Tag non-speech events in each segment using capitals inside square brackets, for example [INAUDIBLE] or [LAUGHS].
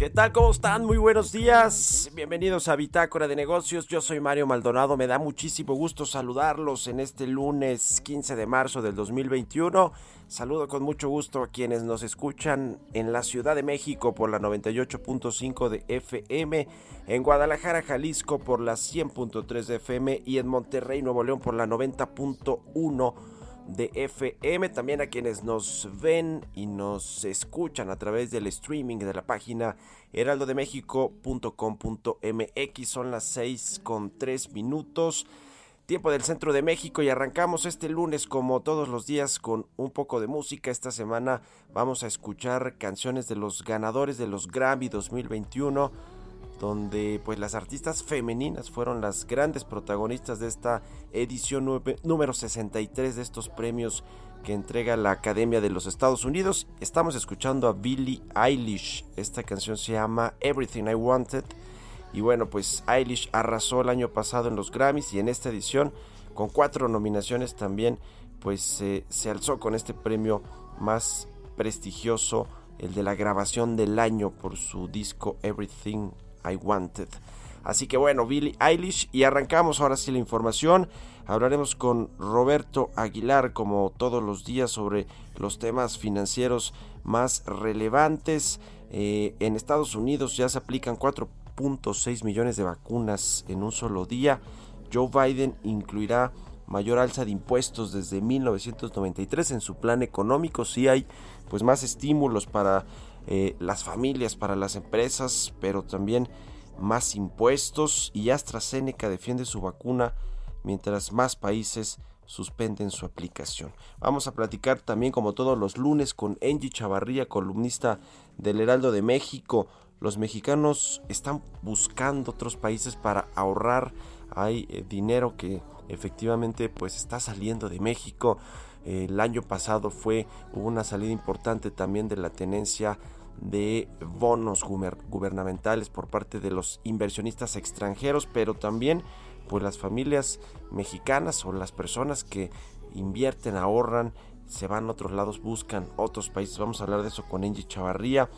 ¿Qué tal? ¿Cómo están? Muy buenos días. Bienvenidos a Bitácora de Negocios. Yo soy Mario Maldonado. Me da muchísimo gusto saludarlos en este lunes 15 de marzo del 2021. Saludo con mucho gusto a quienes nos escuchan en la Ciudad de México por la 98.5 de FM, en Guadalajara, Jalisco por la 100.3 de FM y en Monterrey, Nuevo León por la 90.1 de FM, también a quienes nos ven y nos escuchan a través del streaming de la página heraldodemexico.com.mx. Son las 6 con 3 minutos, tiempo del centro de México y arrancamos este lunes como todos los días con un poco de música. Esta semana vamos a escuchar canciones de los ganadores de los Grammy 2021 donde pues las artistas femeninas fueron las grandes protagonistas de esta edición número 63 de estos premios que entrega la Academia de los Estados Unidos. Estamos escuchando a Billie Eilish. Esta canción se llama Everything I Wanted. Y bueno, pues Eilish arrasó el año pasado en los Grammys y en esta edición, con cuatro nominaciones también, pues se alzó con este premio más prestigioso, el de la grabación del año por su disco Everything I Wanted. Así que bueno, Billie Eilish y arrancamos ahora sí la información. Hablaremos con Roberto Aguilar como todos los días sobre los temas financieros más relevantes. Eh, en Estados Unidos ya se aplican 4.6 millones de vacunas en un solo día. Joe Biden incluirá mayor alza de impuestos desde 1993 en su plan económico. Sí hay pues más estímulos para eh, las familias, para las empresas, pero también más impuestos y AstraZeneca defiende su vacuna mientras más países suspenden su aplicación. Vamos a platicar también como todos los lunes con Angie Chavarría, columnista del Heraldo de México. Los mexicanos están buscando otros países para ahorrar. Hay eh, dinero que efectivamente pues está saliendo de México. El año pasado fue una salida importante también de la tenencia de bonos guber- gubernamentales por parte de los inversionistas extranjeros, pero también pues las familias mexicanas o las personas que invierten, ahorran, se van a otros lados, buscan otros países. Vamos a hablar de eso con Angie Chavarría.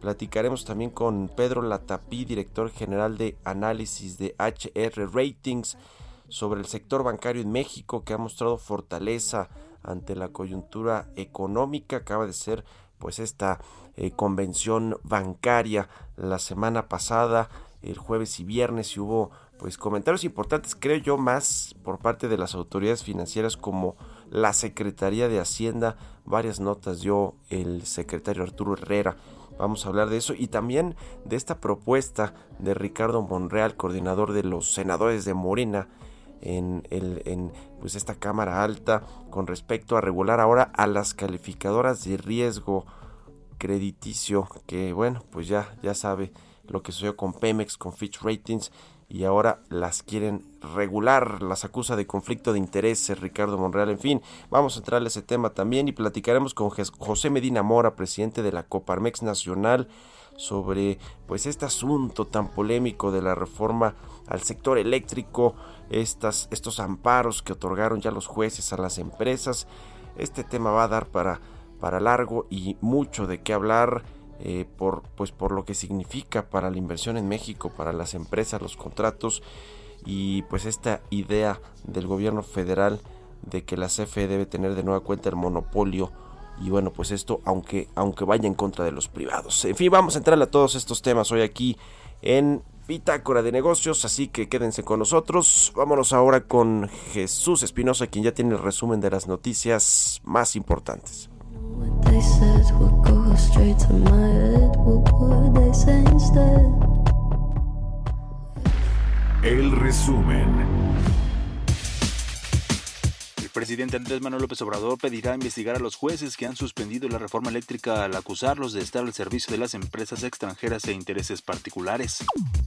Platicaremos también con Pedro Latapí, director general de análisis de HR Ratings, sobre el sector bancario en México que ha mostrado fortaleza ante la coyuntura económica. Acaba de ser pues esta eh, convención bancaria la semana pasada, el jueves y viernes, y hubo pues comentarios importantes, creo yo, más por parte de las autoridades financieras como la Secretaría de Hacienda, varias notas dio el secretario Arturo Herrera. Vamos a hablar de eso y también de esta propuesta de Ricardo Monreal, coordinador de los senadores de Morena, en, el, en pues esta Cámara Alta con respecto a regular ahora a las calificadoras de riesgo crediticio que bueno pues ya ya sabe lo que sucedió con Pemex, con Fitch Ratings y ahora las quieren regular, las acusa de conflicto de intereses Ricardo Monreal, en fin, vamos a entrar a ese tema también y platicaremos con José Medina Mora, presidente de la Coparmex Nacional, sobre pues este asunto tan polémico de la reforma al sector eléctrico, estas, estos amparos que otorgaron ya los jueces a las empresas. Este tema va a dar para, para largo y mucho de qué hablar. Eh, por, pues por lo que significa para la inversión en México, para las empresas, los contratos y pues esta idea del gobierno federal de que la CFE debe tener de nueva cuenta el monopolio y bueno pues esto aunque aunque vaya en contra de los privados en fin vamos a entrar a todos estos temas hoy aquí en Bitácora de Negocios, así que quédense con nosotros. Vámonos ahora con Jesús Espinosa, quien ya tiene el resumen de las noticias más importantes. El resumen. Presidente Andrés Manuel López Obrador pedirá investigar a los jueces que han suspendido la reforma eléctrica al acusarlos de estar al servicio de las empresas extranjeras e intereses particulares.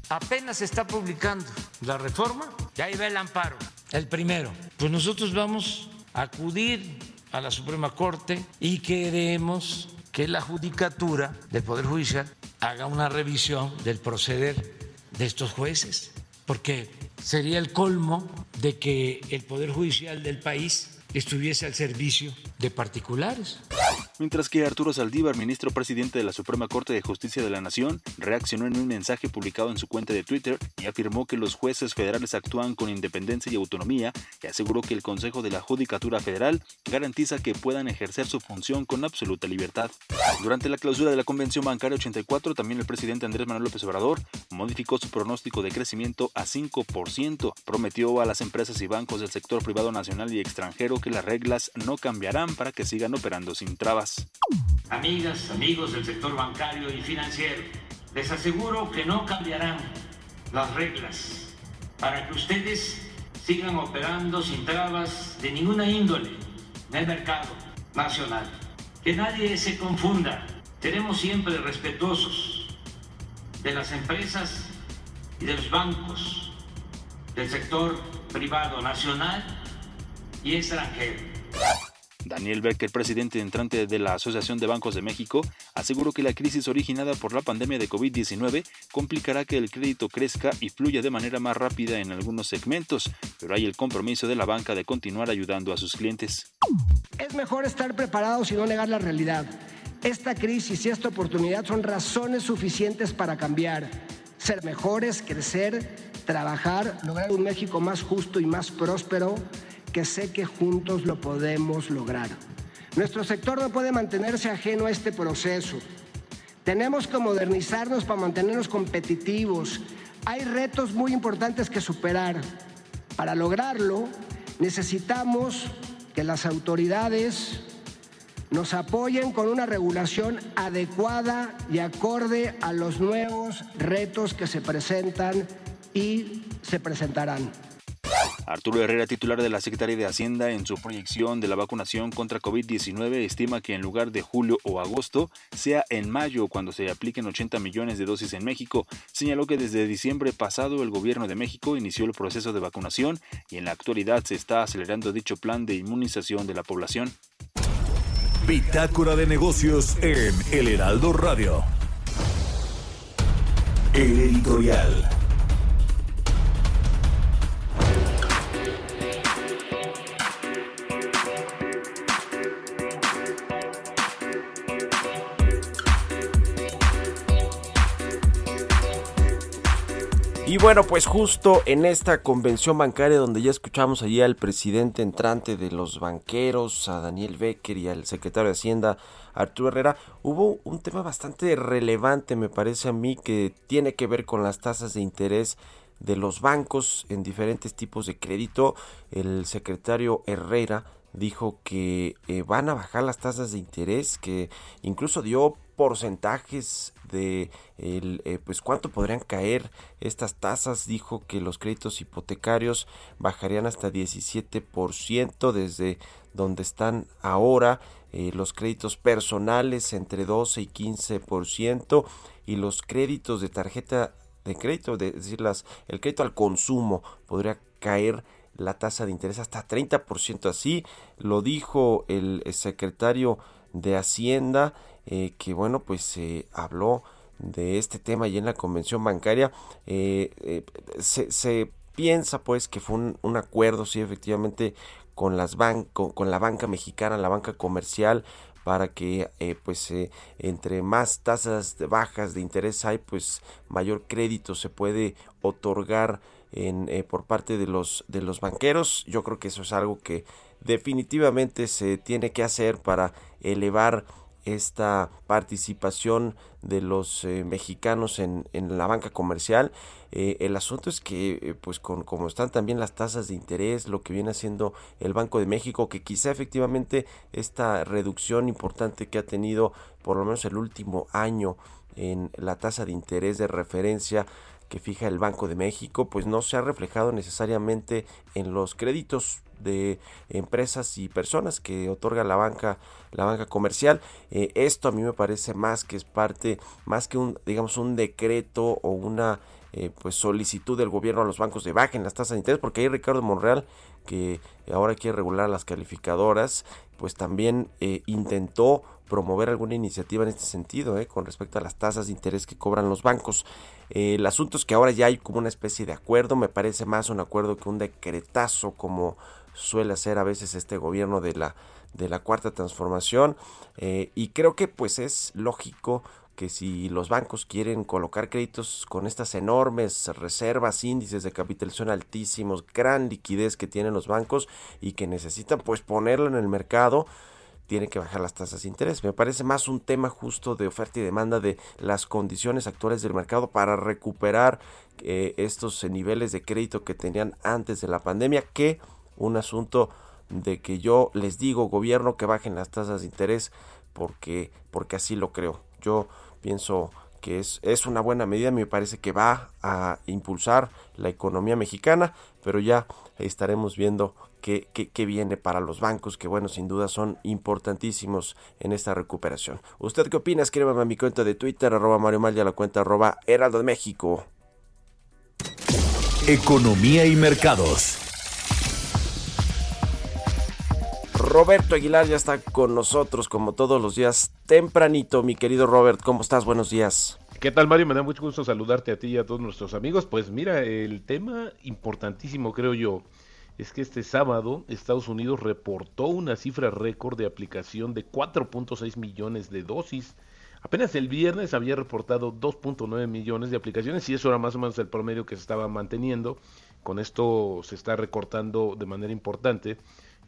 Apenas se está publicando la reforma y ahí va el amparo, el primero. Pues nosotros vamos a acudir a la Suprema Corte y queremos que la Judicatura del Poder Judicial haga una revisión del proceder de estos jueces, porque sería el colmo de que el Poder Judicial del país estuviese al servicio de particulares. Mientras que Arturo Saldívar, ministro presidente de la Suprema Corte de Justicia de la Nación, reaccionó en un mensaje publicado en su cuenta de Twitter y afirmó que los jueces federales actúan con independencia y autonomía y aseguró que el Consejo de la Judicatura Federal garantiza que puedan ejercer su función con absoluta libertad. Durante la clausura de la Convención Bancaria 84, también el presidente Andrés Manuel López Obrador modificó su pronóstico de crecimiento a 5%. Prometió a las empresas y bancos del sector privado nacional y extranjero que las reglas no cambiarán para que sigan operando sin trabas. Amigas, amigos del sector bancario y financiero, les aseguro que no cambiarán las reglas para que ustedes sigan operando sin trabas de ninguna índole en el mercado nacional. Que nadie se confunda. Seremos siempre respetuosos de las empresas y de los bancos del sector privado nacional y extranjero. Daniel Becker, presidente entrante de la Asociación de Bancos de México, aseguró que la crisis originada por la pandemia de COVID-19 complicará que el crédito crezca y fluya de manera más rápida en algunos segmentos, pero hay el compromiso de la banca de continuar ayudando a sus clientes. Es mejor estar preparados y no negar la realidad. Esta crisis y esta oportunidad son razones suficientes para cambiar, ser mejores, crecer, trabajar, lograr un México más justo y más próspero que sé que juntos lo podemos lograr. Nuestro sector no puede mantenerse ajeno a este proceso. Tenemos que modernizarnos para mantenernos competitivos. Hay retos muy importantes que superar. Para lograrlo, necesitamos que las autoridades nos apoyen con una regulación adecuada y acorde a los nuevos retos que se presentan y se presentarán. Arturo Herrera, titular de la Secretaría de Hacienda, en su proyección de la vacunación contra COVID-19 estima que en lugar de julio o agosto sea en mayo cuando se apliquen 80 millones de dosis en México. Señaló que desde diciembre pasado el gobierno de México inició el proceso de vacunación y en la actualidad se está acelerando dicho plan de inmunización de la población. Bitácora de negocios en El Heraldo Radio. El editorial. Y bueno, pues justo en esta convención bancaria donde ya escuchamos allí al presidente entrante de los banqueros, a Daniel Becker y al secretario de Hacienda, Arturo Herrera, hubo un tema bastante relevante, me parece a mí, que tiene que ver con las tasas de interés de los bancos en diferentes tipos de crédito. El secretario Herrera dijo que eh, van a bajar las tasas de interés, que incluso dio porcentajes de el, eh, pues cuánto podrían caer estas tasas dijo que los créditos hipotecarios bajarían hasta 17% desde donde están ahora eh, los créditos personales entre 12 y 15% y los créditos de tarjeta de crédito, de decir, las, el crédito al consumo podría caer la tasa de interés hasta 30%. Así lo dijo el secretario de Hacienda, eh, que bueno, pues se habló de este tema y en la convención bancaria. Eh, eh, se, piensa pues que fue un, acuerdo, sí, efectivamente, con, las con, la banca mexicana, la banca comercial, para que pues entre más tasas bajas de interés hay pues mayor crédito se puede otorgar en, por parte de los de los banqueros yo creo que eso es algo que definitivamente se tiene que hacer para elevar esta participación de los eh, mexicanos en, en, la banca comercial. Eh, el asunto es que, eh, pues, con, como están también las tasas de interés, lo que viene haciendo el Banco de México, que quizá efectivamente esta reducción importante que ha tenido por lo menos el último año en la tasa de interés de referencia que fija el Banco de México, pues no se ha reflejado necesariamente en los créditos de empresas y personas que otorga la banca la banca comercial. Eh, esto a mí me parece más que es parte más que un digamos un decreto o una eh, pues solicitud del gobierno a los bancos de bajen las tasas de interés porque ahí Ricardo Monreal que ahora quiere regular las calificadoras pues también eh, intentó promover alguna iniciativa en este sentido con respecto a las tasas de interés que cobran los bancos. El asunto es que ahora ya hay como una especie de acuerdo me parece más un acuerdo que un decretazo como suele hacer a veces este gobierno de la, de la cuarta transformación eh, y creo que pues es lógico que si los bancos quieren colocar créditos con estas enormes reservas, índices de capitalización altísimos, gran liquidez que tienen los bancos y que necesitan pues ponerlo en el mercado, tiene que bajar las tasas de interés. Me parece más un tema justo de oferta y demanda de las condiciones actuales del mercado para recuperar eh, estos niveles de crédito que tenían antes de la pandemia que un asunto de que yo les digo gobierno que bajen las tasas de interés porque porque así lo creo. Yo pienso que es, es una buena medida, me parece que va a impulsar la economía mexicana, pero ya estaremos viendo qué, qué, viene para los bancos, que bueno, sin duda son importantísimos en esta recuperación. ¿Usted qué opina? Escríbame a mi cuenta de Twitter, arroba Mario Mal, a la cuenta arroba Heraldo de México. Economía y mercados. Roberto Aguilar ya está con nosotros como todos los días tempranito. Mi querido Robert, ¿cómo estás? Buenos días. ¿Qué tal Mario? Me da mucho gusto saludarte a ti y a todos nuestros amigos. Pues mira, el tema importantísimo creo yo es que este sábado Estados Unidos reportó una cifra récord de aplicación de 4.6 millones de dosis. Apenas el viernes había reportado 2.9 millones de aplicaciones y eso era más o menos el promedio que se estaba manteniendo. Con esto se está recortando de manera importante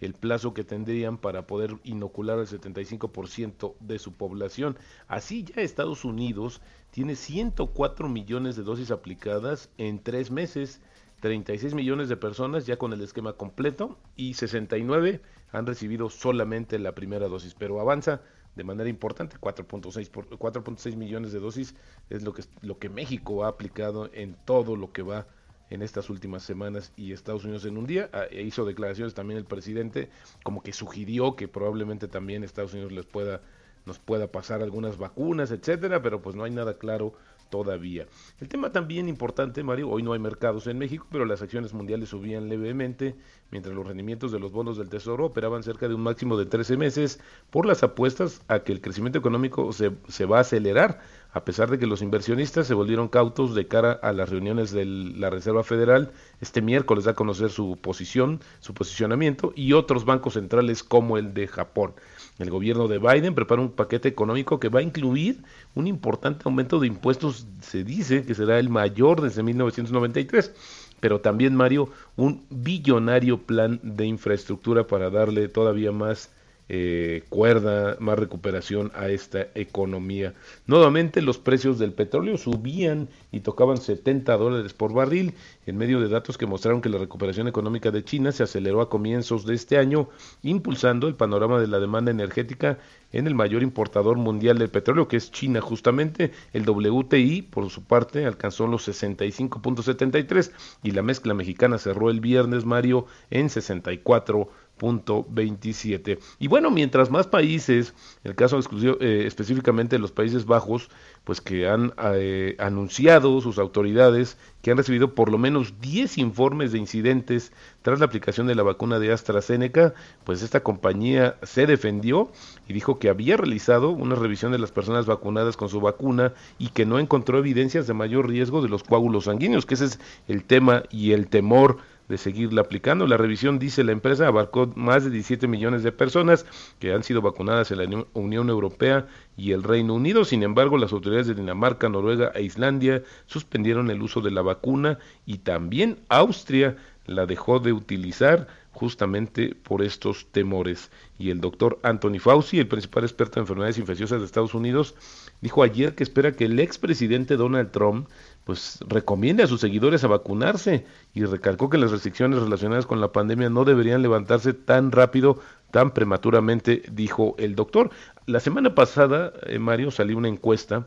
el plazo que tendrían para poder inocular al 75% de su población. Así ya Estados Unidos tiene 104 millones de dosis aplicadas en tres meses, 36 millones de personas ya con el esquema completo y 69 han recibido solamente la primera dosis, pero avanza de manera importante, 4.6 4.6 millones de dosis es lo que lo que México ha aplicado en todo lo que va en estas últimas semanas y Estados Unidos en un día. Ah, e hizo declaraciones también el presidente como que sugirió que probablemente también Estados Unidos les pueda nos pueda pasar algunas vacunas, etcétera, pero pues no hay nada claro todavía. El tema también importante, Mario, hoy no hay mercados en México, pero las acciones mundiales subían levemente, mientras los rendimientos de los bonos del Tesoro operaban cerca de un máximo de 13 meses por las apuestas a que el crecimiento económico se, se va a acelerar, a pesar de que los inversionistas se volvieron cautos de cara a las reuniones de la Reserva Federal. Este miércoles da a conocer su posición, su posicionamiento y otros bancos centrales como el de Japón. El gobierno de Biden prepara un paquete económico que va a incluir un importante aumento de impuestos, se dice que será el mayor desde 1993, pero también, Mario, un billonario plan de infraestructura para darle todavía más eh, cuerda, más recuperación a esta economía. Nuevamente los precios del petróleo subían y tocaban 70 dólares por barril en medio de datos que mostraron que la recuperación económica de China se aceleró a comienzos de este año, impulsando el panorama de la demanda energética en el mayor importador mundial de petróleo, que es China justamente. El WTI, por su parte, alcanzó los 65.73 y la mezcla mexicana cerró el viernes, Mario, en 64 27. Y bueno, mientras más países, el caso exclusivo, eh, específicamente los Países Bajos, pues que han eh, anunciado sus autoridades que han recibido por lo menos 10 informes de incidentes tras la aplicación de la vacuna de AstraZeneca, pues esta compañía se defendió y dijo que había realizado una revisión de las personas vacunadas con su vacuna y que no encontró evidencias de mayor riesgo de los coágulos sanguíneos, que ese es el tema y el temor de seguirla aplicando. La revisión, dice la empresa, abarcó más de 17 millones de personas que han sido vacunadas en la Unión Europea y el Reino Unido. Sin embargo, las autoridades de Dinamarca, Noruega e Islandia suspendieron el uso de la vacuna y también Austria la dejó de utilizar justamente por estos temores. Y el doctor Anthony Fauci, el principal experto en enfermedades infecciosas de Estados Unidos, dijo ayer que espera que el expresidente Donald Trump pues recomiende a sus seguidores a vacunarse y recalcó que las restricciones relacionadas con la pandemia no deberían levantarse tan rápido, tan prematuramente, dijo el doctor. La semana pasada, eh, Mario, salió una encuesta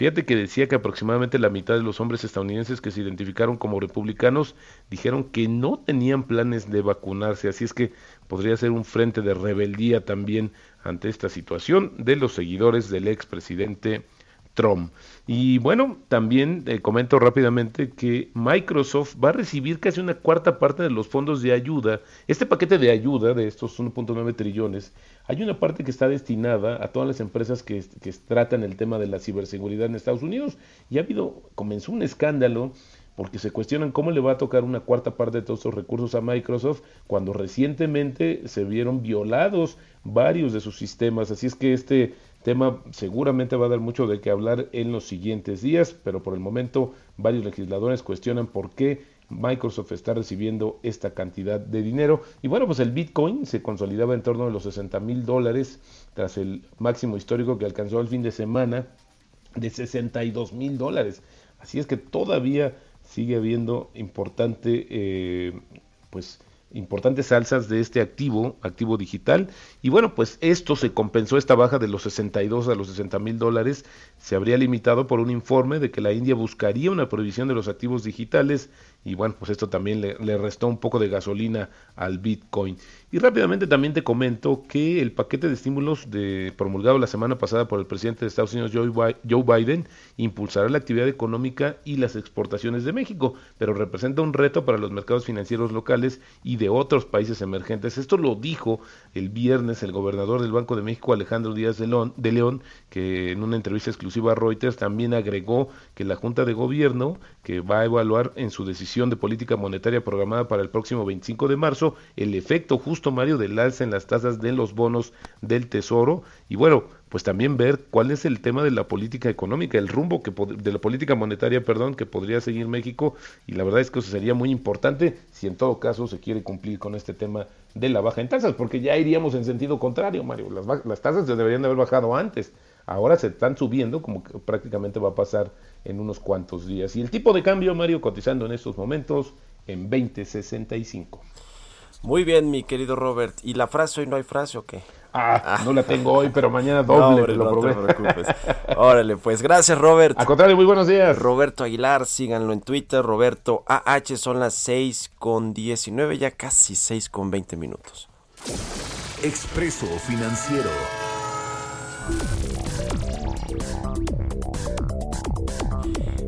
Fíjate que decía que aproximadamente la mitad de los hombres estadounidenses que se identificaron como republicanos dijeron que no tenían planes de vacunarse, así es que podría ser un frente de rebeldía también ante esta situación de los seguidores del expresidente Y bueno, también eh, comento rápidamente que Microsoft va a recibir casi una cuarta parte de los fondos de ayuda. Este paquete de ayuda de estos 1.9 trillones, hay una parte que está destinada a todas las empresas que, que tratan el tema de la ciberseguridad en Estados Unidos. Y ha habido, comenzó un escándalo porque se cuestionan cómo le va a tocar una cuarta parte de todos estos recursos a Microsoft cuando recientemente se vieron violados varios de sus sistemas. Así es que este tema seguramente va a dar mucho de qué hablar en los siguientes días, pero por el momento varios legisladores cuestionan por qué Microsoft está recibiendo esta cantidad de dinero. Y bueno, pues el Bitcoin se consolidaba en torno a los 60 mil dólares tras el máximo histórico que alcanzó el fin de semana de 62 mil dólares. Así es que todavía sigue habiendo importante, eh, pues importantes alzas de este activo, activo digital. Y bueno, pues esto se compensó, esta baja de los 62 a los 60 mil dólares, se habría limitado por un informe de que la India buscaría una prohibición de los activos digitales y bueno, pues esto también le, restó un poco de gasolina al Bitcoin. Y rápidamente también te comento que el paquete de estímulos de, promulgado la semana pasada por el presidente de Estados Unidos, Joe Biden, impulsará la actividad económica y las exportaciones de México, pero representa un reto para los mercados financieros locales y de otros países emergentes. Esto lo dijo el viernes el gobernador del Banco de México, Alejandro Díaz de León, de León que en una entrevista exclusiva a Reuters también agregó que la Junta de Gobierno, que va a evaluar en su decisión de política monetaria programada para el próximo 25 de marzo, el efecto justo, Mario, del alza en las tasas de los bonos del Tesoro. Y bueno, pues también ver cuál es el tema de la política económica, el rumbo que de la política monetaria, perdón, que podría seguir México. Y la verdad es que eso sería muy importante si en todo caso se quiere cumplir con este tema de la baja en tasas, porque ya iríamos en sentido contrario, Mario. Las, las tasas se deberían de haber bajado antes. Ahora se están subiendo, como que prácticamente va a pasar en unos cuantos días. Y el tipo de cambio, Mario, cotizando en estos momentos en 2065. Muy bien, mi querido Robert. ¿Y la frase hoy no hay frase o qué? Ah, ah. no la tengo hoy, pero mañana [LAUGHS] doble, lo no te preocupes. Órale, pues gracias, Robert. A contrario, muy buenos días. Roberto Aguilar, síganlo en Twitter, Roberto AH, son las 6 con 19, ya casi 6 con 20 minutos. Expreso Financiero.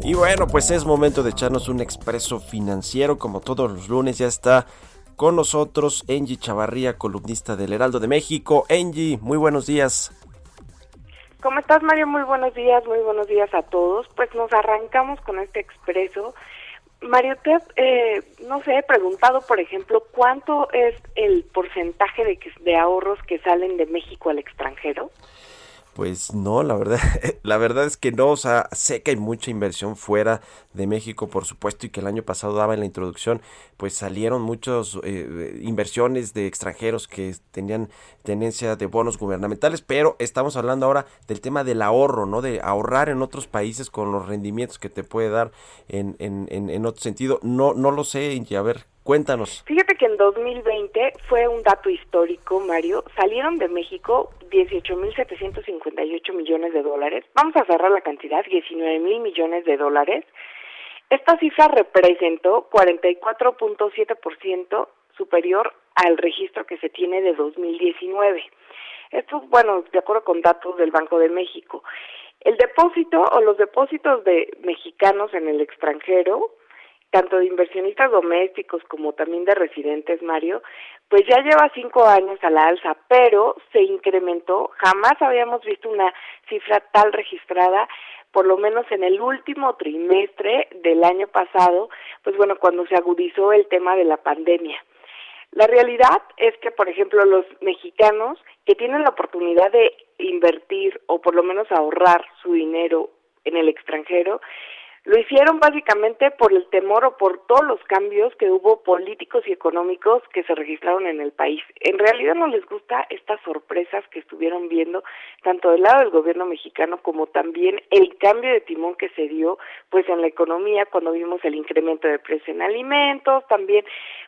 Y bueno, pues es momento de echarnos un expreso financiero. Como todos los lunes, ya está con nosotros Angie Chavarría, columnista del Heraldo de México. Angie, muy buenos días. ¿Cómo estás, Mario? Muy buenos días, muy buenos días a todos. Pues nos arrancamos con este expreso. Mario, te eh, no sé, he preguntado, por ejemplo, cuánto es el porcentaje de, de ahorros que salen de México al extranjero. Pues no, la verdad, [LAUGHS] la verdad es que no, o sea, sé que hay mucha inversión fuera de México, por supuesto, y que el año pasado daba en la introducción, pues salieron muchas eh, inversiones de extranjeros que tenían tenencia de bonos gubernamentales, pero estamos hablando ahora del tema del ahorro, ¿no? De ahorrar en otros países con los rendimientos que te puede dar en, en, en, en otro sentido. No, no lo sé, y a ver, Cuéntanos. Fíjate que en 2020 fue un dato histórico, Mario. Salieron de México 18.758 millones de dólares. Vamos a cerrar la cantidad, 19 mil millones de dólares. Esta cifra representó 44.7% superior al registro que se tiene de 2019. Esto, bueno, de acuerdo con datos del Banco de México. El depósito o los depósitos de mexicanos en el extranjero, tanto de inversionistas domésticos como también de residentes, Mario, pues ya lleva cinco años a la alza, pero se incrementó. Jamás habíamos visto una cifra tal registrada, por lo menos en el último trimestre del año pasado, pues bueno, cuando se agudizó el tema de la pandemia. La realidad es que, por ejemplo, los mexicanos que tienen la oportunidad de invertir o por lo menos ahorrar su dinero en el extranjero, lo hicieron básicamente por el temor o por todos los cambios que hubo políticos y económicos que se registraron en el país. En realidad no les gusta estas sorpresas que estuvieron viendo tanto del lado del gobierno mexicano como también el cambio de timón que se dio pues en la economía cuando vimos el incremento de precio en alimentos, también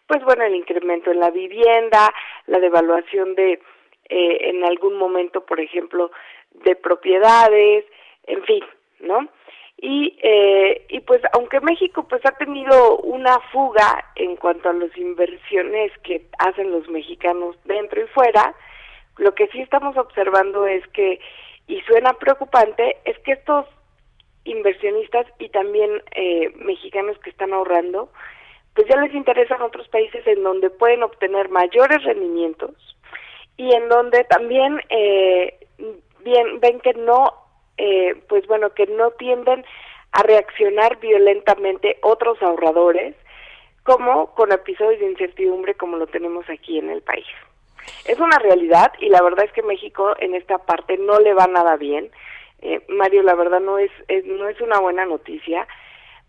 pues bueno, el incremento en la vivienda, la devaluación de eh, en algún momento, por ejemplo, de propiedades, en fin, ¿no? Y eh, y pues aunque México pues ha tenido una fuga en cuanto a las inversiones que hacen los mexicanos dentro y fuera lo que sí estamos observando es que y suena preocupante es que estos inversionistas y también eh, mexicanos que están ahorrando pues ya les interesan otros países en donde pueden obtener mayores rendimientos y en donde también eh, bien ven que no eh, pues bueno, que no tienden a reaccionar violentamente otros ahorradores, como con episodios de incertidumbre como lo tenemos aquí en el país. Es una realidad y la verdad es que México en esta parte no le va nada bien. Eh, Mario, la verdad no es, es, no es una buena noticia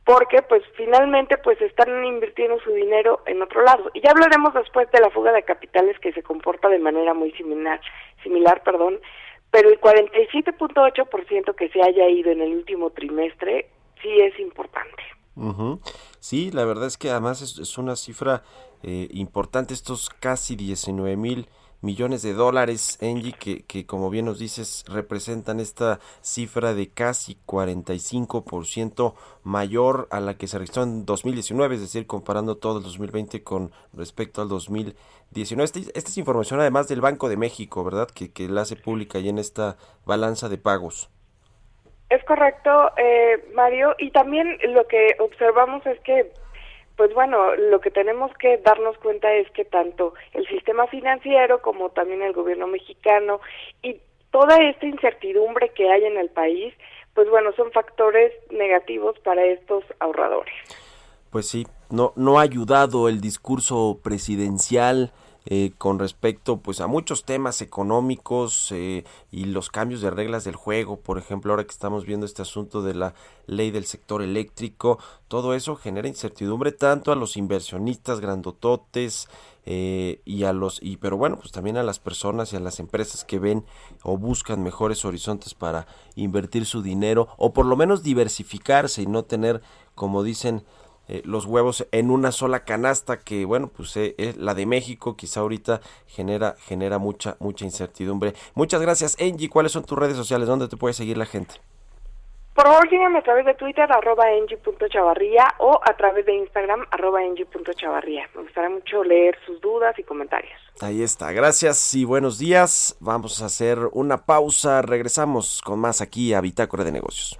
porque pues finalmente pues están invirtiendo su dinero en otro lado. Y ya hablaremos después de la fuga de capitales que se comporta de manera muy similar, similar, perdón, pero el 47.8% que se haya ido en el último trimestre sí es importante. Sí, la verdad es que además es, una cifra eh, importante, estos casi 19 mil millones de dólares, Engie, que, que como bien nos dices, representan esta cifra de casi 45% mayor a la que se registró en 2019, es decir, comparando todo el 2020 con respecto al 2019. Este, esta es información además del Banco de México, ¿verdad? Que, que la hace pública ahí en esta balanza de pagos. Es correcto, eh, Mario, y también lo que observamos es que pues bueno, lo que tenemos que darnos cuenta es que tanto el sistema financiero como también el gobierno mexicano y toda esta incertidumbre que hay en el país, pues bueno, son factores negativos para estos ahorradores. Pues sí, no, no ha ayudado el discurso presidencial eh, con respecto pues a muchos temas económicos eh, y los cambios de reglas del juego por ejemplo ahora que estamos viendo este asunto de la ley del sector eléctrico todo eso genera incertidumbre tanto a los inversionistas grandototes eh, y a los y pero bueno pues también a las personas y a las empresas que ven o buscan mejores horizontes para invertir su dinero o por lo menos diversificarse y no tener como dicen eh, los huevos en una sola canasta que bueno pues eh, es la de México quizá ahorita genera genera mucha mucha incertidumbre. Muchas gracias. Angie cuáles son tus redes sociales dónde te puede seguir la gente por favor síganme a través de Twitter arroba Chavarría o a través de Instagram arroba Chavarría me gustaría mucho leer sus dudas y comentarios. Ahí está. Gracias y buenos días. Vamos a hacer una pausa. Regresamos con más aquí a Bitácora de Negocios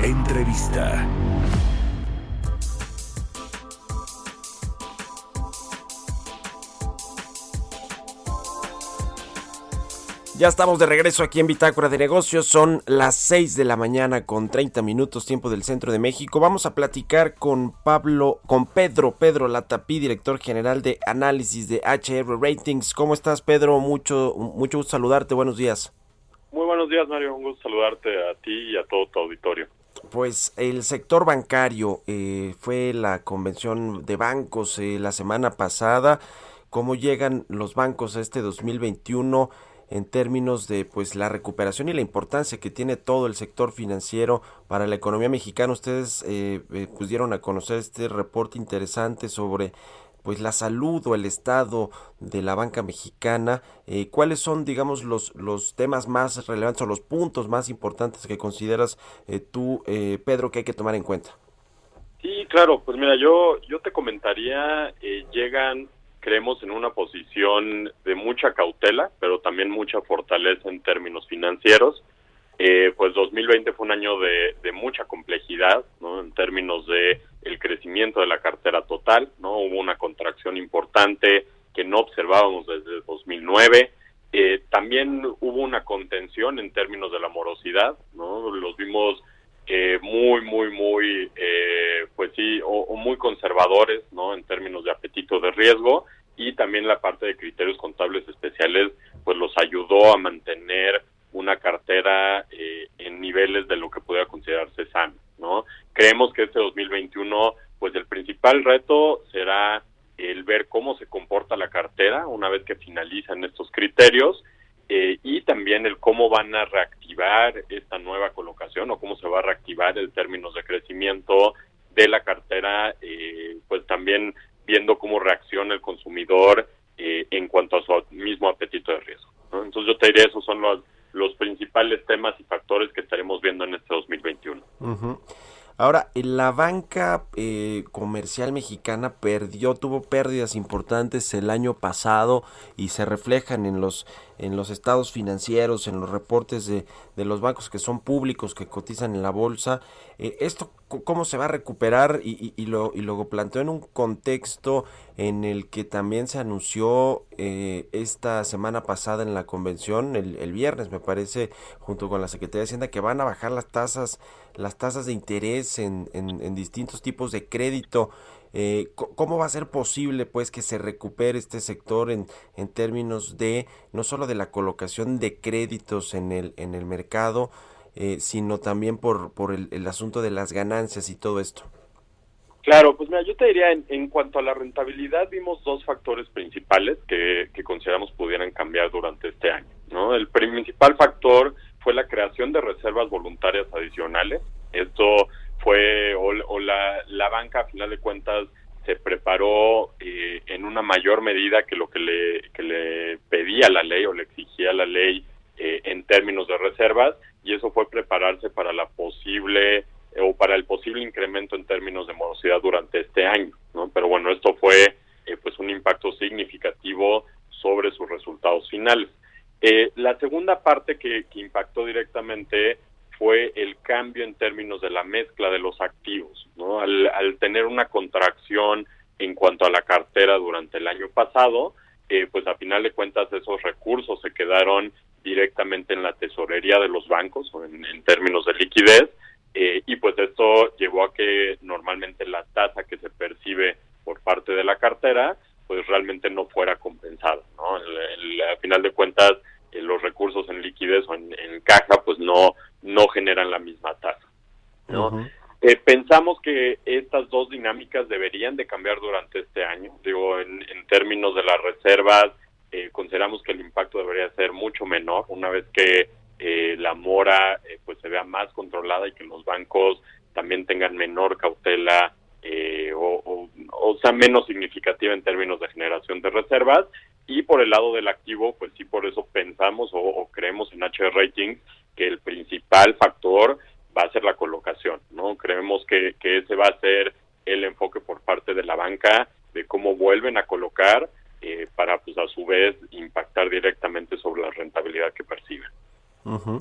Entrevista. Ya estamos de regreso aquí en Bitácora de Negocios. Son las 6 de la mañana con 30 minutos tiempo del centro de México. Vamos a platicar con Pablo, con Pedro, Pedro Latapí, director general de análisis de HR Ratings. ¿Cómo estás, Pedro? Mucho, mucho gusto saludarte. Buenos días. Muy buenos días, Mario. Un gusto saludarte a ti y a todo tu auditorio. Pues el sector bancario eh, fue la convención de bancos eh, la semana pasada. ¿Cómo llegan los bancos a este 2021 en términos de pues la recuperación y la importancia que tiene todo el sector financiero para la economía mexicana? Ustedes eh, pues dieron a conocer este reporte interesante sobre pues la salud o el estado de la banca mexicana, eh, ¿cuáles son, digamos, los, los temas más relevantes o los puntos más importantes que consideras eh, tú, eh, Pedro, que hay que tomar en cuenta? Sí, claro, pues mira, yo, yo te comentaría, llegan, creemos, en una posición de mucha cautela, pero también mucha fortaleza en términos financieros. Pues 2020 fue un año de, de mucha complejidad, ¿no? En términos de el crecimiento de la cartera total, ¿no? Hubo una contracción importante que no observábamos desde 2009. Eh, también hubo una contención en términos de la morosidad, ¿no? Los vimos eh, muy, muy, muy, eh, pues sí, o, muy conservadores, ¿no? En términos de apetito de riesgo y también la parte de criterios contables especiales, pues los ayudó a mantener una cartera en niveles de lo que pudiera considerarse sano. ¿no? Creemos que este 2021, pues el principal reto será el ver cómo se comporta la cartera una vez que finalizan estos criterios eh, y también el cómo van a reactivar esta nueva colocación o cómo se va a reactivar en términos de crecimiento de la cartera, eh, pues también viendo cómo reacciona el consumidor eh, en cuanto a su mismo apetito de riesgo. Entonces yo te diría esos son los los principales temas y factores que estaremos viendo en este 2021. Ahora, la banca eh, comercial mexicana perdió, tuvo pérdidas importantes el año pasado y se reflejan en los en los estados financieros, en los reportes de, de los bancos que son públicos, que cotizan en la bolsa. Eh, ¿Esto cómo se va a recuperar? Y, y, lo, y planteó en un contexto en el que también se anunció eh, esta semana pasada en la convención, el, el, viernes me parece, junto con la Secretaría de Hacienda, que van a bajar las tasas, las tasas de interés en, en, en distintos tipos de crédito. Eh, ¿Cómo va a ser posible pues que se recupere este sector en, en términos de no solo de la colocación de créditos en el, en el mercado, eh, sino también por, por el, el, asunto de las ganancias y todo esto? Claro, pues mira, yo te diría, en, en cuanto a la rentabilidad, vimos dos factores principales que, que consideramos pudieran cambiar durante este año. ¿no? El principal factor fue la creación de reservas voluntarias adicionales. Esto fue o, la, la, banca a final de cuentas se preparó eh, en una mayor medida que lo que le, que le pedía la ley o le exigía la ley eh, en términos de reservas y eso fue prepararse para la posible o para el posible incremento en términos de morosidad durante este año, ¿no? Pero bueno, esto fue eh, pues un impacto significativo sobre sus resultados finales. La segunda parte que, que impactó directamente fue el cambio en términos de la mezcla de los activos, ¿no? Al, al tener una contracción en cuanto a la cartera durante el año pasado, eh, pues a final de cuentas esos recursos se quedaron directamente en la tesorería de los bancos o en, términos de liquidez eh, y pues esto llevó a que normalmente la tasa que se percibe por parte de la cartera pues realmente no fuera compensada, ¿no? El, a final de cuentas eh, los recursos en liquidez o en, en caja pues no no generan la misma tasa. ¿no? eh, pensamos que estas dos dinámicas deberían de cambiar durante este año. Digo, en, en términos de las reservas, eh, consideramos que el impacto debería ser mucho menor una vez que eh, la mora eh, pues se vea más controlada y que los bancos también tengan menor cautela eh, o, o, o, sea menos significativa en términos de generación de reservas y por el lado del activo pues sí por eso pensamos o, creemos en H Ratings que el principal factor va a ser la colocación, ¿no? Creemos que, que ese va a ser el enfoque por parte de la banca de cómo vuelven a colocar eh, para, pues, a su vez, impactar directamente sobre la rentabilidad que perciben. Uh.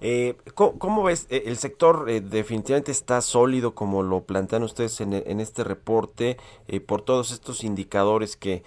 Eh, ¿cómo, ¿cómo, ves? Eh, el sector eh, definitivamente está sólido, como lo plantean ustedes en, este reporte, eh, por todos estos indicadores que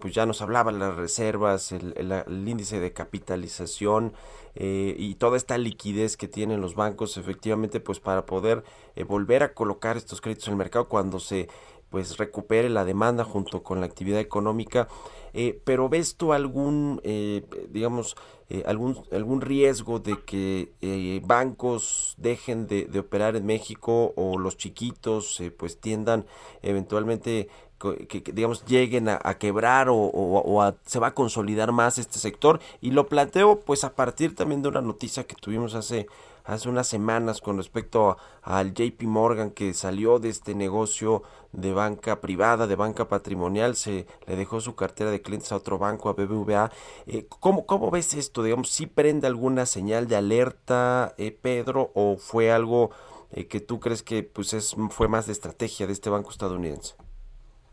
pues ya nos hablaban, las reservas, el, el índice de capitalización y toda esta liquidez que tienen los bancos, efectivamente, pues para poder volver a colocar estos créditos en el mercado cuando se pues recupere la demanda junto con la actividad económica. Eh, pero ves tú algún, eh, digamos, eh, algún, algún riesgo de que bancos dejen de, operar en México o los chiquitos pues tiendan eventualmente que, digamos lleguen a, quebrar o, o, se va a consolidar más este sector y lo planteo pues a partir también de una noticia que tuvimos hace hace unas semanas con respecto al JP Morgan que salió de este negocio de banca privada, de banca patrimonial, se le dejó su cartera de clientes a otro banco, a BBVA. Eh, ¿cómo, ¿Cómo ves esto? Digamos, ¿sí prende alguna señal de alerta, eh, Pedro, o fue algo eh, que tú crees que pues es, fue más de estrategia de este banco estadounidense?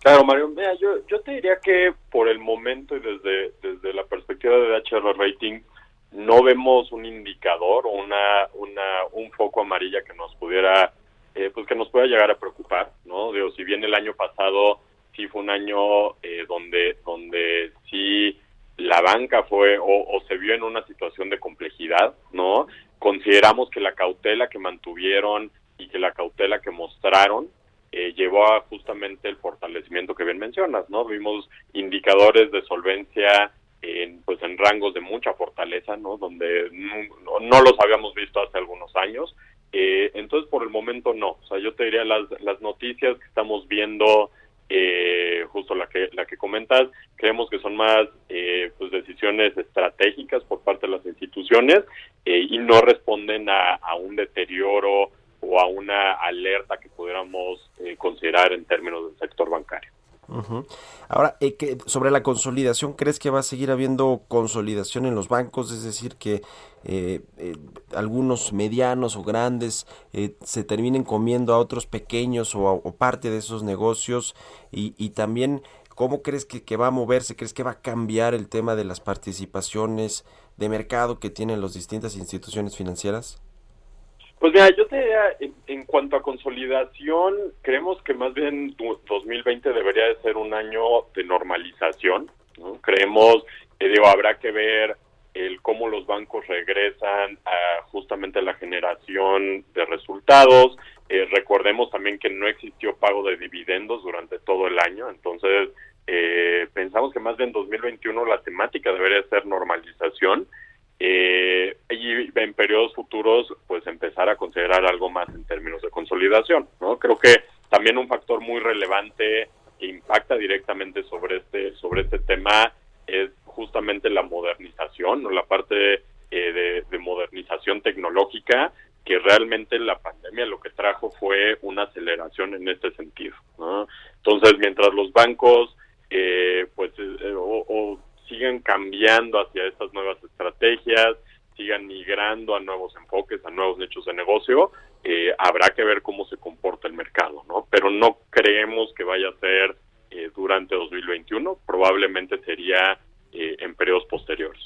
Claro, Mario, mira, yo, yo te diría que por el momento y desde, desde la perspectiva de HR Rating, no vemos un indicador o una, una, un foco amarilla que nos pudiera, eh, pues que nos pueda llegar a preocupar, ¿no? Digo, si bien el año pasado sí fue un año eh, donde, donde sí la banca fue o, o, se vio en una situación de complejidad, ¿no? Consideramos que la cautela que mantuvieron y que la cautela que mostraron eh, llevó a justamente el fortalecimiento que bien mencionas, ¿no? Vimos indicadores de solvencia en, pues en rangos de mucha fortaleza, ¿no? Donde no, los habíamos visto hace algunos años. Eh, entonces, por el momento no. O sea, yo te diría las, las noticias que estamos viendo, eh, justo la que la que comentas, creemos que son más eh, pues decisiones estratégicas por parte de las instituciones y no responden a, un deterioro o a una alerta que pudiéramos considerar en términos del sector bancario. Ahora, eh, sobre la consolidación, ¿crees que va a seguir habiendo consolidación en los bancos? Es decir, que eh, eh, algunos medianos o grandes se terminen comiendo a otros pequeños o, parte de esos negocios y, también ¿Cómo crees que, va a moverse? ¿Crees que va a cambiar el tema de las participaciones de mercado que tienen las distintas instituciones financieras? Pues mira, yo te diría, en, cuanto a consolidación, creemos que más bien 2020 debería de ser un año de normalización. ¿no? Creemos, que digo, habrá que ver el cómo los bancos regresan a justamente la generación de resultados. Eh, recordemos también que no existió pago de dividendos durante todo el año, entonces eh, pensamos que más bien 2021 la temática debería ser normalización eh, y en periodos futuros pues empezar a considerar algo más en términos de consolidación no creo que también un factor muy relevante que impacta directamente sobre este sobre este tema es justamente la modernización o la parte eh, de, modernización tecnológica que realmente la pandemia lo que trajo fue una aceleración en este sentido ¿no? entonces mientras los bancos eh, pues eh, o sigan cambiando hacia estas nuevas estrategias, sigan migrando a nuevos enfoques, a nuevos nichos de negocio, eh, habrá que ver cómo se comporta el mercado, ¿no? Pero no creemos que vaya a ser eh, durante 2021, probablemente sería eh, en periodos posteriores.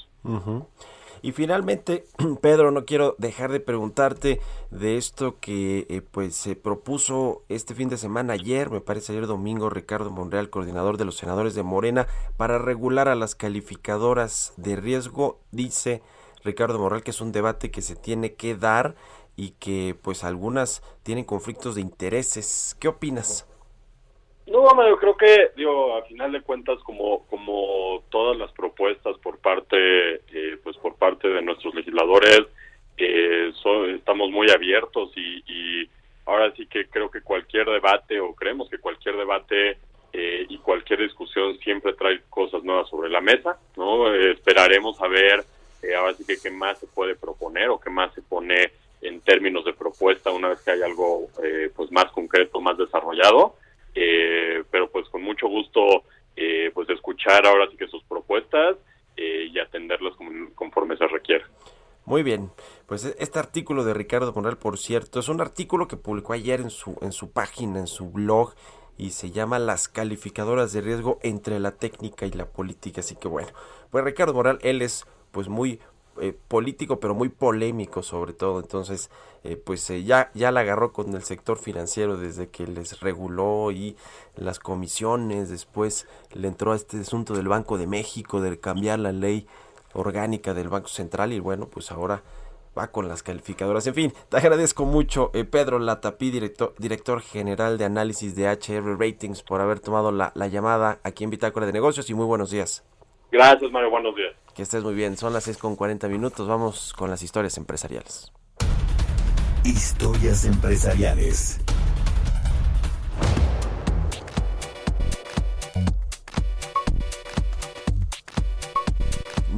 Y finalmente, [CLEARS THROAT] Pedro, no quiero dejar de preguntarte de esto que eh, pues se propuso este fin de semana ayer, me parece ayer domingo, Ricardo Monreal, coordinador de los senadores de Morena, para regular a las calificadoras de riesgo, dice Ricardo Monreal que es un debate que se tiene que dar y que pues algunas tienen conflictos de intereses. ¿Qué opinas? No, yo creo que, digo, a final de cuentas, como, como todas las propuestas por parte, eh, pues por parte de nuestros legisladores, eh, estamos muy abiertos y, ahora sí que creo que cualquier debate, o creemos que cualquier debate eh, y cualquier discusión siempre trae cosas nuevas sobre la mesa, ¿no? esperaremos a ver, ahora sí que qué más se puede proponer o qué más se pone en términos de propuesta una vez que hay algo, pues más concreto, más desarrollado eh, pero pues con mucho gusto eh, pues escuchar ahora sí que sus propuestas eh, y atenderlas conforme se requiere. Muy bien, pues e, este artículo de Ricardo Monreal, por cierto, es un artículo que publicó ayer en su, en su página, en su blog, y se llama Las calificadoras de riesgo entre la técnica y la política. Así que bueno, pues Ricardo Monreal, él es pues muy eh, político, pero muy polémico sobre todo. Entonces, eh, pues eh, ya, ya la agarró con el sector financiero desde que les reguló y las comisiones. Después le entró a este asunto del Banco de México, de cambiar la ley orgánica del Banco Central. Y bueno, pues ahora va con las calificadoras. En fin, te agradezco mucho, eh, Pedro Latapí, director, director general de análisis de HR Ratings, por haber tomado la, la llamada aquí en Bitácora de Negocios y muy buenos días. Gracias, Mario. Buenos días. Que estés muy bien. Son las 6 con 40 minutos. Vamos con las historias empresariales. Historias empresariales.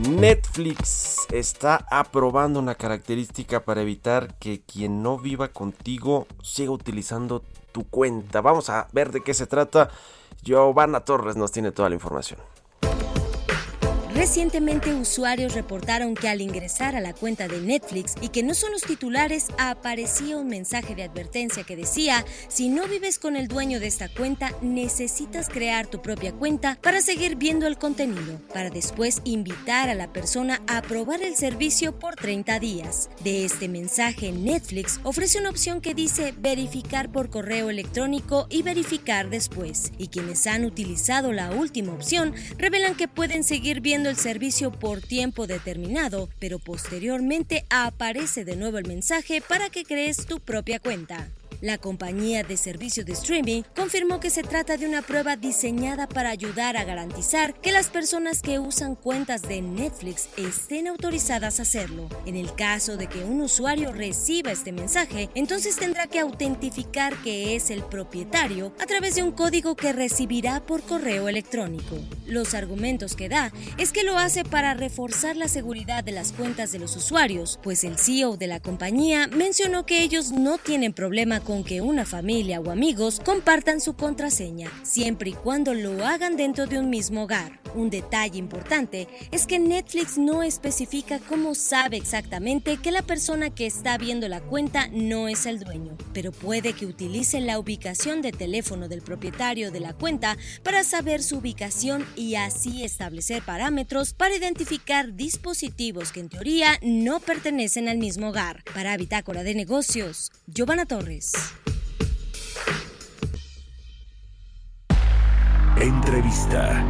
Netflix está aprobando una característica para evitar que quien no viva contigo siga utilizando tu cuenta. Vamos a ver de qué se trata. Giovanna Torres nos tiene toda la información. Recientemente usuarios reportaron que al ingresar a la cuenta de Netflix y que no son los titulares, aparecía un mensaje de advertencia que decía, si no vives con el dueño de esta cuenta, necesitas crear tu propia cuenta para seguir viendo el contenido, para después invitar a la persona a probar el servicio por 30 días. De este mensaje, Netflix ofrece una opción que dice verificar por correo electrónico y verificar después, y quienes han utilizado la última opción revelan que pueden seguir viendo el servicio por tiempo determinado, pero posteriormente aparece de nuevo el mensaje para que crees tu propia cuenta. La compañía de servicio de streaming confirmó que se trata de una prueba diseñada para ayudar a garantizar que las personas que usan cuentas de Netflix estén autorizadas a hacerlo. En el caso de que un usuario reciba este mensaje, entonces tendrá que autentificar que es el propietario a través de un código que recibirá por correo electrónico. Los argumentos que da es que lo hace para reforzar la seguridad de las cuentas de los usuarios, pues el CEO de la compañía mencionó que ellos no tienen problema con que una familia o amigos compartan su contraseña, siempre y cuando lo hagan dentro de un mismo hogar. Un detalle importante es que Netflix no especifica cómo sabe exactamente que la persona que está viendo la cuenta no es el dueño, pero puede que utilice la ubicación de teléfono del propietario de la cuenta para saber su ubicación y así establecer parámetros para identificar dispositivos que en teoría no pertenecen al mismo hogar. Para Bitácora de Negocios, Giovanna Torres. Entrevista.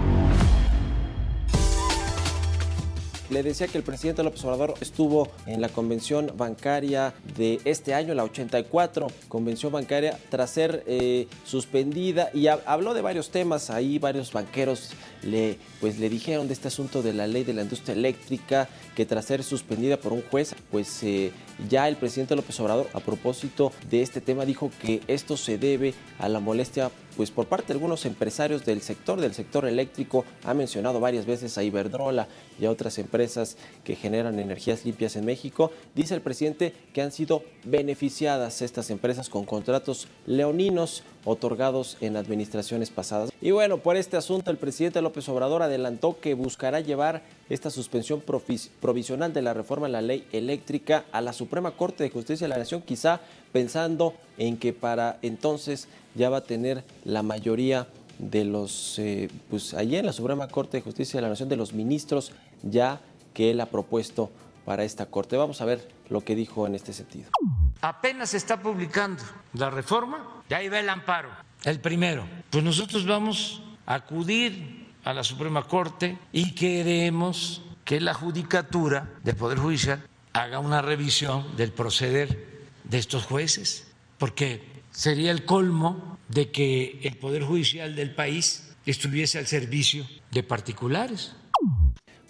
Le decía que el presidente López Obrador estuvo en la convención bancaria de este año, la 84, convención bancaria, tras ser eh, suspendida y habló de varios temas. Ahí varios banqueros le, pues, le dijeron de este asunto de la ley de la industria eléctrica, que tras ser suspendida por un juez, pues eh, ya el presidente López Obrador, a propósito de este tema, dijo que esto se debe a la molestia pues por parte de algunos empresarios del sector, del sector eléctrico, ha mencionado varias veces a Iberdrola y a otras empresas que generan energías limpias en México. Dice el presidente que han sido beneficiadas estas empresas con contratos leoninos otorgados en administraciones pasadas. Y bueno, por este asunto el presidente López Obrador adelantó que buscará llevar esta suspensión provisional de la reforma en la ley eléctrica a la Suprema Corte de Justicia de la Nación, quizá pensando en que para entonces ya va a tener la mayoría de los, eh, pues allí en la Suprema Corte de Justicia de la Nación, de los ministros ya que él ha propuesto para esta Corte. Vamos a ver lo que dijo en este sentido. Apenas se está publicando la reforma, ya ahí va el amparo, el primero. Pues nosotros vamos a acudir a la Suprema Corte y queremos que la Judicatura del Poder Judicial haga una revisión del proceder de estos jueces, porque sería el colmo de que el Poder Judicial del país estuviese al servicio de particulares.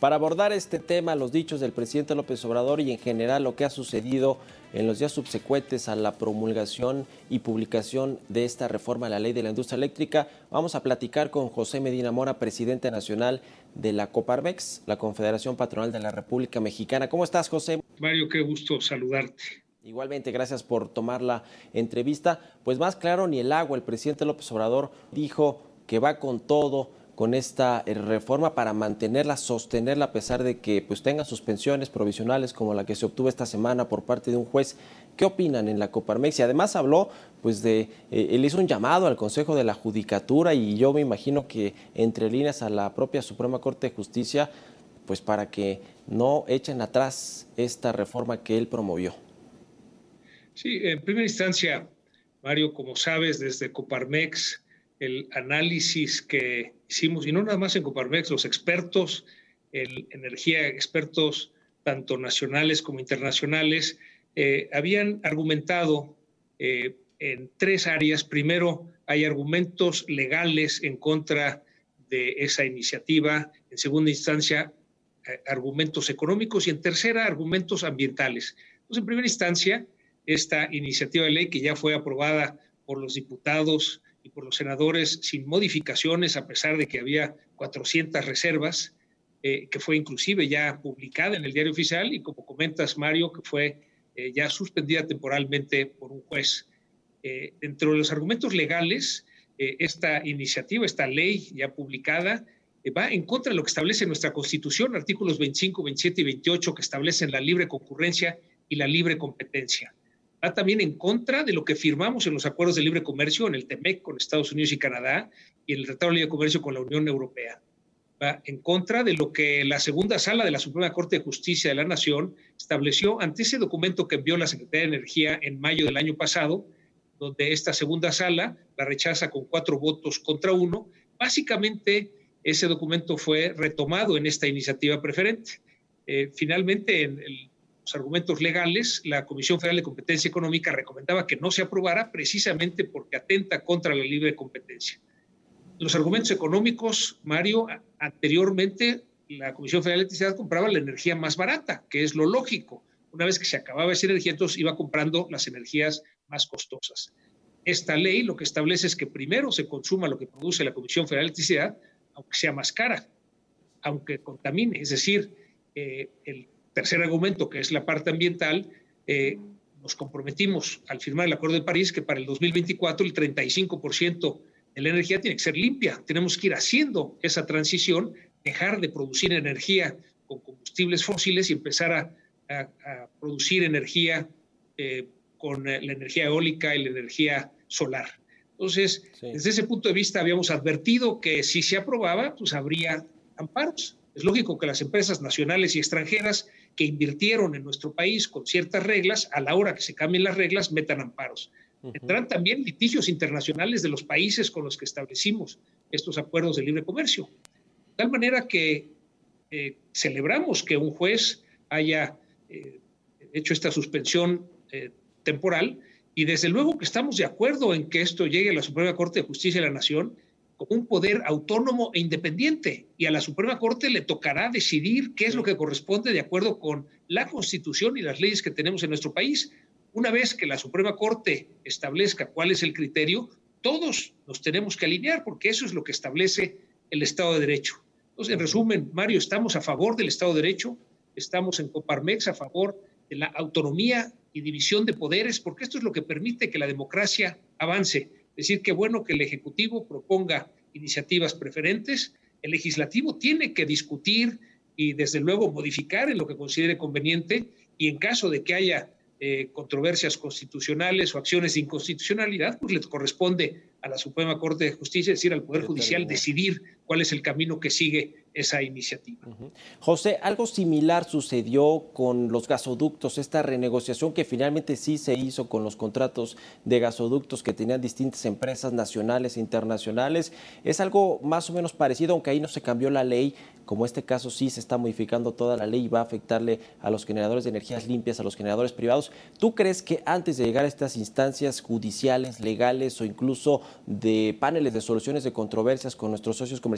Para abordar este tema, los dichos del presidente López Obrador y en general lo que ha sucedido en los días subsecuentes a la promulgación y publicación de esta reforma a la ley de la industria eléctrica, vamos a platicar con José Medina Mora, presidente nacional de la Coparmex, la Confederación Patronal de la República Mexicana. ¿Cómo estás, José? Mario, qué gusto saludarte. Igualmente, gracias por tomar la entrevista. Pues más claro ni el agua, el presidente López Obrador dijo que va con todo con esta eh, reforma para mantenerla, sostenerla a pesar de que pues tenga suspensiones provisionales como la que se obtuvo esta semana por parte de un juez. ¿Qué opinan en la Coparmex? Y además habló pues de, eh, él hizo un llamado al Consejo de la Judicatura y yo me imagino que entre líneas a la propia Suprema Corte de Justicia pues para que no echen atrás esta reforma que él promovió. Sí, en primera instancia, Mario, como sabes, desde Coparmex, el análisis que hicimos, y no nada más en Coparmex, los expertos en energía, expertos tanto nacionales como internacionales, eh, habían argumentado eh, en tres áreas. Primero, hay argumentos legales en contra de esa iniciativa. En segunda instancia, eh, argumentos económicos y en tercera, argumentos ambientales. Entonces, en primera instancia, esta iniciativa de ley que ya fue aprobada por los diputados y por los senadores sin modificaciones, a pesar de que había 400 reservas, eh, que fue inclusive ya publicada en el diario oficial y como comentas, Mario, que fue eh, ya suspendida temporalmente por un juez. Eh, dentro de los argumentos legales, esta iniciativa, esta ley ya publicada, va en contra de lo que establece nuestra Constitución, artículos 25, 27 y 28, que establecen la libre concurrencia y la libre competencia va también en contra de lo que firmamos en los acuerdos de libre comercio, en el TEMEC con Estados Unidos y Canadá y en el Tratado de Libre Comercio con la Unión Europea. Va en contra de lo que la segunda sala de la Suprema Corte de Justicia de la Nación estableció ante ese documento que envió la Secretaría de Energía en mayo del año pasado, donde esta segunda sala la rechaza con cuatro votos contra uno. Básicamente, ese documento fue retomado en esta iniciativa preferente. Eh, finalmente, en el los argumentos legales, la Comisión Federal de Competencia Económica recomendaba que no se aprobara precisamente porque atenta contra la libre competencia. Los argumentos económicos, Mario, anteriormente la Comisión Federal de Electricidad compraba la energía más barata, que es lo lógico. Una vez que se acababa esa energía, entonces iba comprando las energías más costosas. Esta ley lo que establece es que primero se consuma lo que produce la Comisión Federal de Electricidad, aunque sea más cara, aunque contamine. Es decir, eh, el tercer argumento, que es la parte ambiental, eh, nos comprometimos al firmar el Acuerdo de París que para el 2024 el 35% de la energía tiene que ser limpia. Tenemos que ir haciendo esa transición, dejar de producir energía con combustibles fósiles y empezar a, producir energía eh, con la energía eólica y la energía solar. Entonces, desde ese punto de vista habíamos advertido que si se aprobaba, pues habría amparos. Es lógico que las empresas nacionales y extranjeras que invirtieron en nuestro país con ciertas reglas, a la hora que se cambien las reglas, metan amparos. Tendrán también litigios internacionales de los países con los que establecimos estos acuerdos de libre comercio. De tal manera que eh, celebramos que un juez haya eh, hecho esta suspensión eh, temporal y desde luego que estamos de acuerdo en que esto llegue a la Suprema Corte de Justicia de la Nación como un poder autónomo e independiente y a la Suprema Corte le tocará decidir qué es lo que corresponde de acuerdo con la Constitución y las leyes que tenemos en nuestro país. Una vez que la Suprema Corte establezca cuál es el criterio, todos nos tenemos que alinear porque eso es lo que establece el Estado de Derecho. Entonces, en resumen, Mario, estamos a favor del Estado de Derecho, estamos en Coparmex a favor de la autonomía y división de poderes, porque esto es lo que permite que la democracia avance decir que bueno que el Ejecutivo proponga iniciativas preferentes, el legislativo tiene que discutir y desde luego modificar en lo que considere conveniente y en caso de que haya eh, controversias constitucionales o acciones de inconstitucionalidad, pues le corresponde a la Suprema Corte de Justicia, es decir, al Poder Judicial, decidir cuál es el camino que sigue esa iniciativa. José, algo similar sucedió con los gasoductos, esta renegociación que finalmente sí se hizo con los contratos de gasoductos que tenían distintas empresas nacionales e internacionales. Es algo más o menos parecido, aunque ahí no se cambió la ley, como este caso sí se está modificando toda la ley y va a afectarle a los generadores de energías limpias, a los generadores privados. ¿Tú crees que antes de llegar a estas instancias judiciales, legales o incluso de paneles de soluciones de controversias con nuestros socios comerciales,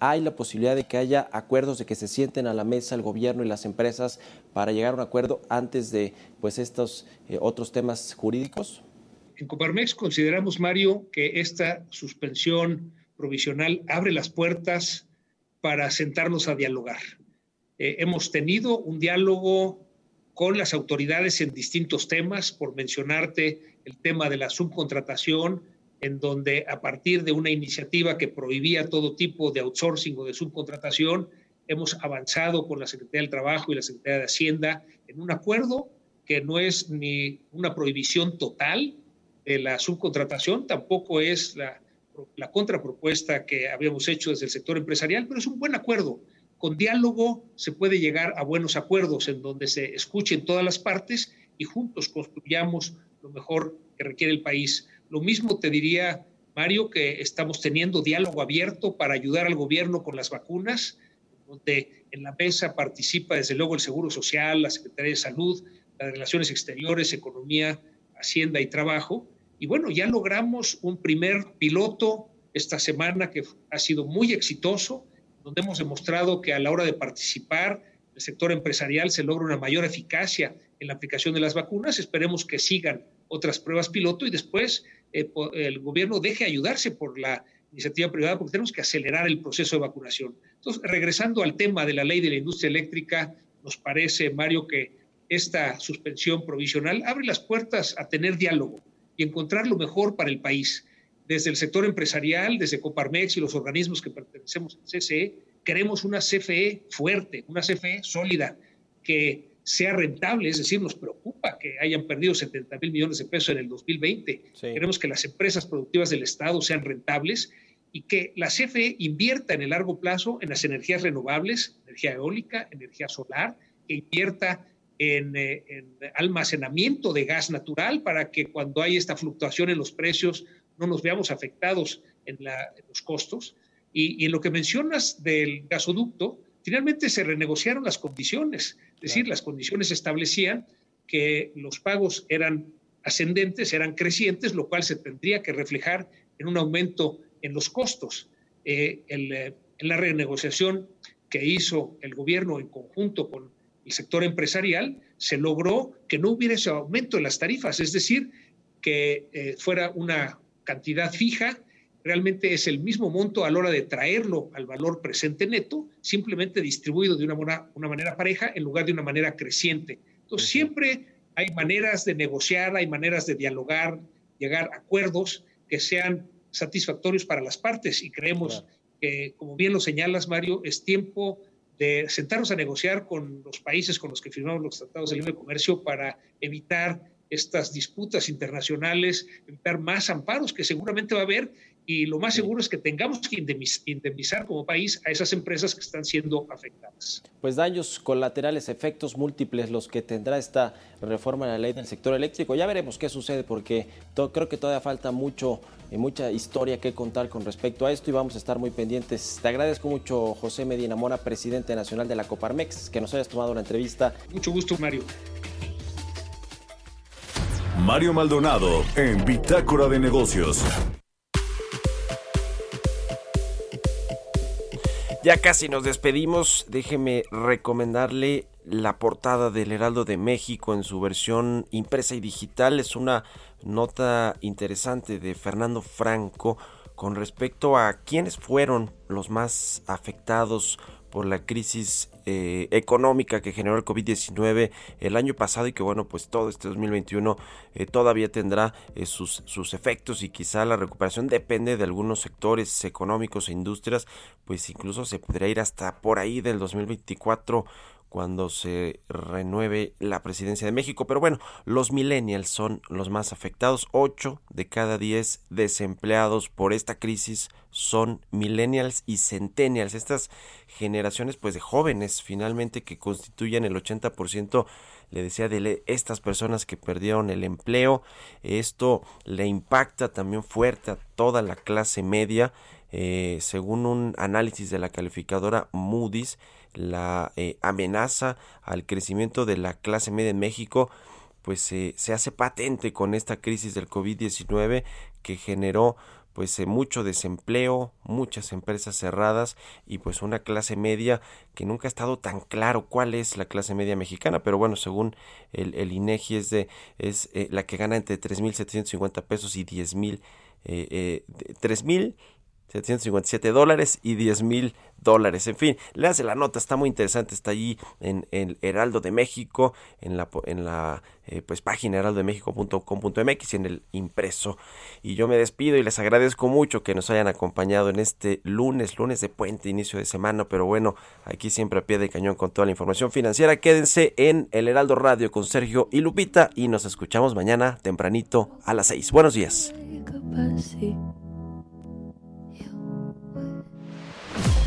hay la posibilidad de que haya acuerdos, de que se sienten a la mesa el gobierno y las empresas para llegar a un acuerdo antes de pues estos eh, otros temas jurídicos? En Coparmex consideramos, Mario, que esta suspensión provisional abre las puertas para sentarnos a dialogar. Eh, hemos tenido un diálogo con las autoridades en distintos temas, por mencionarte el tema de la subcontratación, en donde a partir de una iniciativa que prohibía todo tipo de outsourcing o de subcontratación, hemos avanzado con la Secretaría del Trabajo y la Secretaría de Hacienda en un acuerdo que no es ni una prohibición total de la subcontratación, tampoco es la, la contrapropuesta que habíamos hecho desde el sector empresarial, pero es un buen acuerdo. Con diálogo se puede llegar a buenos acuerdos en donde se escuchen todas las partes y juntos construyamos lo mejor que requiere el país. Lo mismo te diría, Mario, que estamos teniendo diálogo abierto para ayudar al gobierno con las vacunas, donde en la mesa participa desde luego el Seguro Social, la Secretaría de Salud, las Relaciones Exteriores, Economía, Hacienda y Trabajo. Y bueno, ya logramos un primer piloto esta semana que ha sido muy exitoso, donde hemos demostrado que a la hora de participar el sector empresarial se logra una mayor eficacia en la aplicación de las vacunas. Esperemos que sigan otras pruebas piloto y después el gobierno deje ayudarse por la iniciativa privada porque tenemos que acelerar el proceso de vacunación. Entonces, regresando al tema de la ley de la industria eléctrica, nos parece, Mario, que esta suspensión provisional abre las puertas a tener diálogo y encontrar lo mejor para el país. Desde el sector empresarial, desde Coparmex y los organismos que pertenecemos al CCE, queremos una CFE fuerte, una CFE sólida, que sea rentable, es decir, nos preocupa que hayan perdido 70 mil millones de pesos en el 2020. Queremos que las empresas productivas del Estado sean rentables y que la CFE invierta en el largo plazo en las energías renovables, energía eólica, energía solar, que invierta en, eh, almacenamiento de gas natural para que cuando hay esta fluctuación en los precios no nos veamos afectados en, los costos. Y, y en lo que mencionas del gasoducto, finalmente se renegociaron las condiciones, es decir, las condiciones establecían que los pagos eran ascendentes, eran crecientes, lo cual se tendría que reflejar en un aumento en los costos. Eh, eh, en la renegociación que hizo el gobierno en conjunto con el sector empresarial, se logró que no hubiera ese aumento en las tarifas, es decir, que eh, fuera una cantidad fija realmente es el mismo monto a la hora de traerlo al valor presente neto, simplemente distribuido de una, una manera pareja en lugar de una manera creciente. Entonces, siempre hay maneras de negociar, hay maneras de dialogar, llegar a acuerdos que sean satisfactorios para las partes. Y creemos que, como bien lo señalas, Mario, es tiempo de sentarnos a negociar con los países con los que firmamos los tratados de libre comercio para evitar estas disputas internacionales, evitar más amparos que seguramente va a haber y lo más seguro es que tengamos que indemnizar como país a esas empresas que están siendo afectadas. Pues daños colaterales, efectos múltiples los que tendrá esta reforma de la ley del sector eléctrico. Ya veremos qué sucede porque creo que todavía falta mucho y mucha historia que contar con respecto a esto y vamos a estar muy pendientes. Te agradezco mucho José Medina Mora, presidente nacional de la Coparmex, que nos hayas tomado la entrevista. Mucho gusto, Mario. Mario Maldonado en Bitácora de Negocios. Ya casi nos despedimos. Déjeme recomendarle la portada del Heraldo de México en su versión impresa y digital. Es una nota interesante de Fernando Franco con respecto a quiénes fueron los más afectados por la crisis eh, económica que generó el COVID-19 el año pasado y que bueno, pues todo este 2021 eh, todavía tendrá eh, sus, sus efectos y quizá la recuperación depende de algunos sectores económicos e industrias, pues incluso se podría ir hasta por ahí del 2024 cuando se renueve la presidencia de México. Pero bueno, los millennials son los más afectados. 8 de cada 10 desempleados por esta crisis son millennials y centennials. Estas generaciones pues de jóvenes finalmente que constituyen el 80% le decía de estas personas que perdieron el empleo. Esto le impacta también fuerte a toda la clase media. Eh, según un análisis de la calificadora Moody's, la eh, amenaza al crecimiento de la clase media en México pues se hace patente con esta crisis del COVID-19 que generó pues eh, mucho desempleo, muchas empresas cerradas y pues una clase media que nunca ha estado tan claro cuál es la clase media mexicana, pero bueno, según el, INEGI es de es eh, la que gana entre 3.750 pesos y 10.000 eh, eh, 3.000 757 dólares y 10 mil dólares. En fin, le hace la nota, está muy interesante, está allí en el Heraldo de México, en la, en la eh, pues, página heraldodemexico.com.mx y en el impreso. Y yo me despido y les agradezco mucho que nos hayan acompañado en este lunes, lunes de puente, inicio de semana, pero bueno, aquí siempre a pie de cañón con toda la información financiera. Quédense en el Heraldo Radio con Sergio y Lupita y nos escuchamos mañana tempranito a las 6. Buenos días.